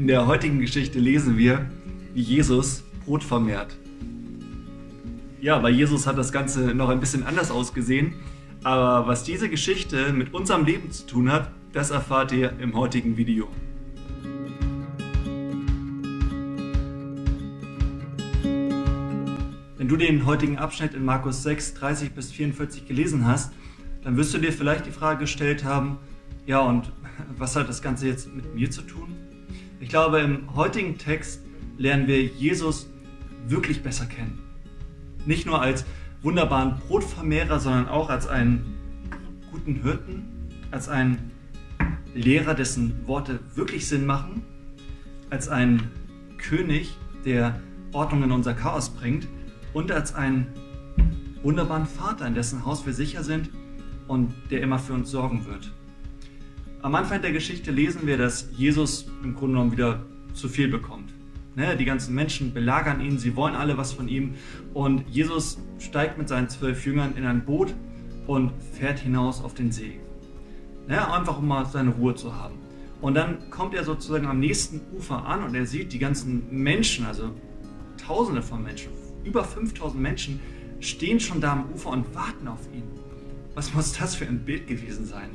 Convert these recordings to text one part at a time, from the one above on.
In der heutigen Geschichte lesen wir, wie Jesus Brot vermehrt. Ja, bei Jesus hat das Ganze noch ein bisschen anders ausgesehen. Aber was diese Geschichte mit unserem Leben zu tun hat, das erfahrt ihr im heutigen Video. Wenn du den heutigen Abschnitt in Markus 6, 30 bis 44 gelesen hast, dann wirst du dir vielleicht die Frage gestellt haben, ja und was hat das Ganze jetzt mit mir zu tun? Ich glaube, im heutigen Text lernen wir Jesus wirklich besser kennen. Nicht nur als wunderbaren Brotvermehrer, sondern auch als einen guten Hirten, als einen Lehrer, dessen Worte wirklich Sinn machen, als einen König, der Ordnung in unser Chaos bringt und als einen wunderbaren Vater, in dessen Haus wir sicher sind und der immer für uns sorgen wird. Am Anfang der Geschichte lesen wir, dass Jesus im Grunde genommen wieder zu viel bekommt. Ne, die ganzen Menschen belagern ihn, sie wollen alle was von ihm. Und Jesus steigt mit seinen zwölf Jüngern in ein Boot und fährt hinaus auf den See. Ne, einfach um mal seine Ruhe zu haben. Und dann kommt er sozusagen am nächsten Ufer an und er sieht die ganzen Menschen, also Tausende von Menschen, über 5000 Menschen, stehen schon da am Ufer und warten auf ihn. Was muss das für ein Bild gewesen sein?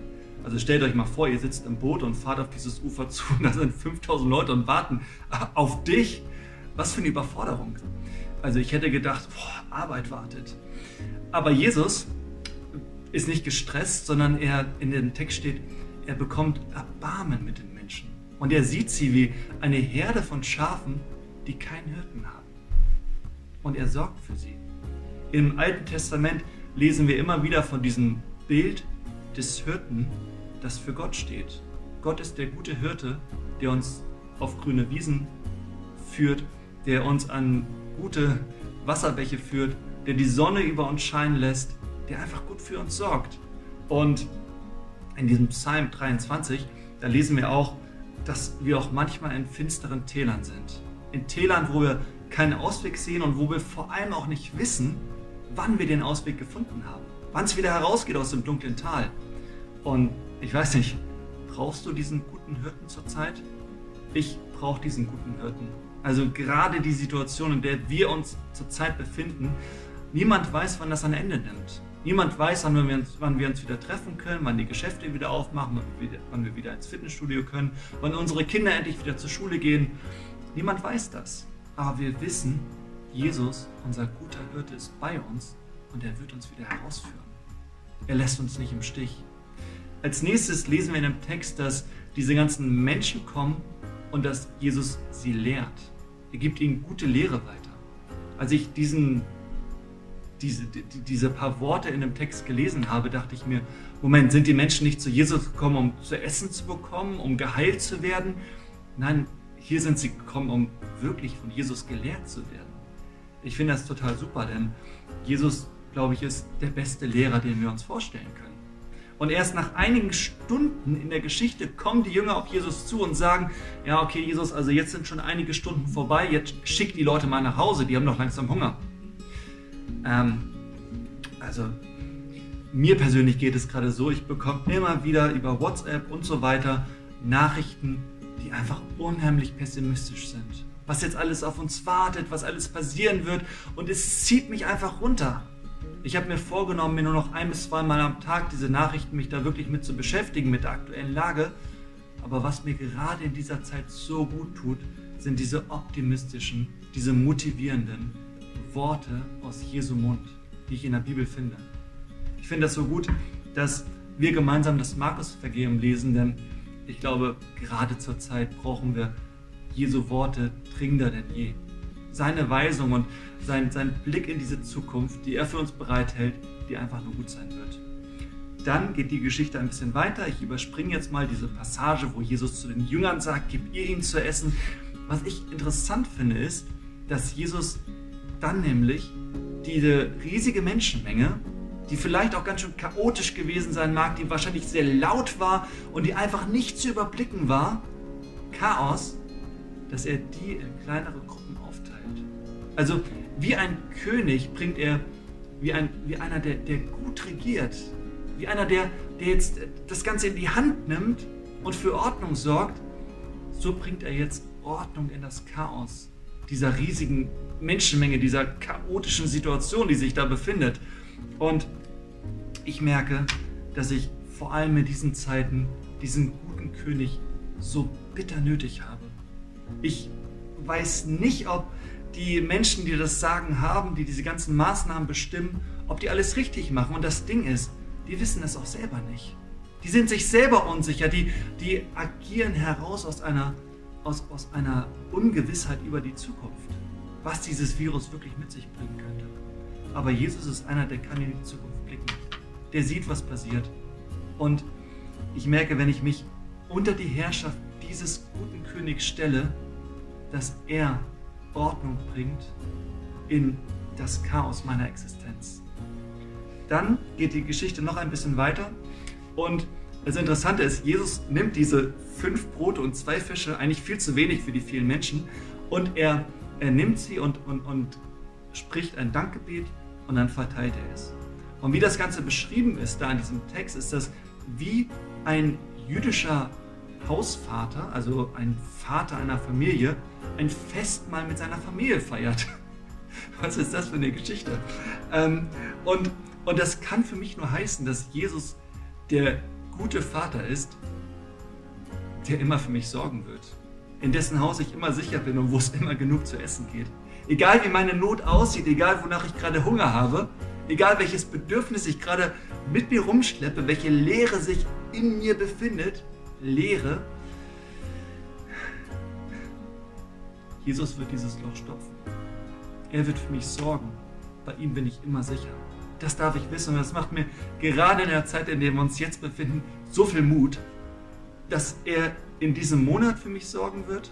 Also stellt euch mal vor, ihr sitzt im Boot und fahrt auf dieses Ufer zu und da sind 5000 Leute und warten auf dich. Was für eine Überforderung. Also ich hätte gedacht, boah, Arbeit wartet. Aber Jesus ist nicht gestresst, sondern er in dem Text steht, er bekommt Erbarmen mit den Menschen. Und er sieht sie wie eine Herde von Schafen, die keinen Hirten haben. Und er sorgt für sie. Im Alten Testament lesen wir immer wieder von diesem Bild des Hirten, das für Gott steht. Gott ist der gute Hirte, der uns auf grüne Wiesen führt, der uns an gute Wasserbäche führt, der die Sonne über uns scheinen lässt, der einfach gut für uns sorgt. Und in diesem Psalm 23, da lesen wir auch, dass wir auch manchmal in finsteren Tälern sind. In Tälern, wo wir keinen Ausweg sehen und wo wir vor allem auch nicht wissen, wann wir den Ausweg gefunden haben, wann es wieder herausgeht aus dem dunklen Tal. Und ich weiß nicht, brauchst du diesen guten Hirten zurzeit? Ich brauche diesen guten Hirten. Also gerade die Situation, in der wir uns zurzeit befinden, niemand weiß, wann das ein Ende nimmt. Niemand weiß, wann wir, uns, wann wir uns wieder treffen können, wann die Geschäfte wieder aufmachen, wann wir, wieder, wann wir wieder ins Fitnessstudio können, wann unsere Kinder endlich wieder zur Schule gehen. Niemand weiß das. Aber wir wissen, Jesus, unser guter Hirte, ist bei uns und er wird uns wieder herausführen. Er lässt uns nicht im Stich. Als nächstes lesen wir in dem Text, dass diese ganzen Menschen kommen und dass Jesus sie lehrt. Er gibt ihnen gute Lehre weiter. Als ich diesen, diese, diese paar Worte in dem Text gelesen habe, dachte ich mir, Moment, sind die Menschen nicht zu Jesus gekommen, um zu essen zu bekommen, um geheilt zu werden? Nein, hier sind sie gekommen, um wirklich von Jesus gelehrt zu werden. Ich finde das total super, denn Jesus, glaube ich, ist der beste Lehrer, den wir uns vorstellen können. Und erst nach einigen Stunden in der Geschichte kommen die Jünger auf Jesus zu und sagen, ja, okay, Jesus, also jetzt sind schon einige Stunden vorbei, jetzt schick die Leute mal nach Hause, die haben doch langsam Hunger. Ähm, also mir persönlich geht es gerade so, ich bekomme immer wieder über WhatsApp und so weiter Nachrichten, die einfach unheimlich pessimistisch sind. Was jetzt alles auf uns wartet, was alles passieren wird und es zieht mich einfach runter. Ich habe mir vorgenommen, mir nur noch ein bis zwei Mal am Tag diese Nachrichten, mich da wirklich mit zu beschäftigen, mit der aktuellen Lage. Aber was mir gerade in dieser Zeit so gut tut, sind diese optimistischen, diese motivierenden Worte aus Jesu Mund, die ich in der Bibel finde. Ich finde das so gut, dass wir gemeinsam das Markus-Vergehen lesen, denn ich glaube, gerade zur Zeit brauchen wir Jesu Worte dringender denn je seine Weisung und sein, sein Blick in diese Zukunft, die er für uns bereithält, die einfach nur gut sein wird. Dann geht die Geschichte ein bisschen weiter. Ich überspringe jetzt mal diese Passage, wo Jesus zu den Jüngern sagt, gib ihr ihm zu essen. Was ich interessant finde, ist, dass Jesus dann nämlich diese riesige Menschenmenge, die vielleicht auch ganz schön chaotisch gewesen sein mag, die wahrscheinlich sehr laut war und die einfach nicht zu überblicken war, Chaos, dass er die in kleinere Gruppen also wie ein König bringt er, wie, ein, wie einer, der, der gut regiert, wie einer, der, der jetzt das Ganze in die Hand nimmt und für Ordnung sorgt, so bringt er jetzt Ordnung in das Chaos dieser riesigen Menschenmenge, dieser chaotischen Situation, die sich da befindet. Und ich merke, dass ich vor allem in diesen Zeiten diesen guten König so bitter nötig habe. Ich weiß nicht, ob die Menschen, die das Sagen haben, die diese ganzen Maßnahmen bestimmen, ob die alles richtig machen. Und das Ding ist, die wissen es auch selber nicht. Die sind sich selber unsicher, die, die agieren heraus aus einer, aus, aus einer Ungewissheit über die Zukunft, was dieses Virus wirklich mit sich bringen könnte. Aber Jesus ist einer, der kann in die Zukunft blicken. Der sieht, was passiert. Und ich merke, wenn ich mich unter die Herrschaft dieses guten Königs stelle, dass er Ordnung bringt in das Chaos meiner Existenz. Dann geht die Geschichte noch ein bisschen weiter und das Interessante ist, Jesus nimmt diese fünf Brote und zwei Fische, eigentlich viel zu wenig für die vielen Menschen, und er, er nimmt sie und, und, und spricht ein Dankgebet und dann verteilt er es. Und wie das Ganze beschrieben ist da in diesem Text, ist das wie ein jüdischer Hausvater, also ein Vater einer Familie, ein Festmahl mit seiner Familie feiert. Was ist das für eine Geschichte? Ähm, und, und das kann für mich nur heißen, dass Jesus der gute Vater ist, der immer für mich sorgen wird. In dessen Haus ich immer sicher bin und wo es immer genug zu essen geht. Egal wie meine Not aussieht, egal wonach ich gerade Hunger habe, egal welches Bedürfnis ich gerade mit mir rumschleppe, welche Leere sich in mir befindet, Leere, Jesus wird dieses Loch stopfen. Er wird für mich sorgen. Bei ihm bin ich immer sicher. Das darf ich wissen und das macht mir gerade in der Zeit, in der wir uns jetzt befinden, so viel Mut, dass er in diesem Monat für mich sorgen wird,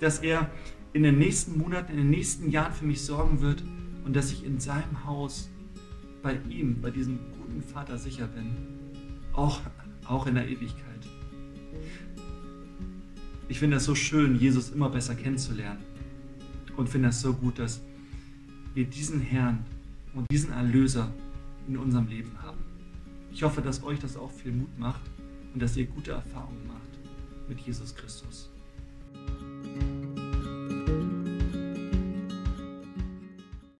dass er in den nächsten Monaten, in den nächsten Jahren für mich sorgen wird und dass ich in seinem Haus bei ihm, bei diesem guten Vater sicher bin, auch, auch in der Ewigkeit. Ich finde es so schön, Jesus immer besser kennenzulernen und finde es so gut, dass wir diesen Herrn und diesen Erlöser in unserem Leben haben. Ich hoffe, dass euch das auch viel Mut macht und dass ihr gute Erfahrungen macht mit Jesus Christus.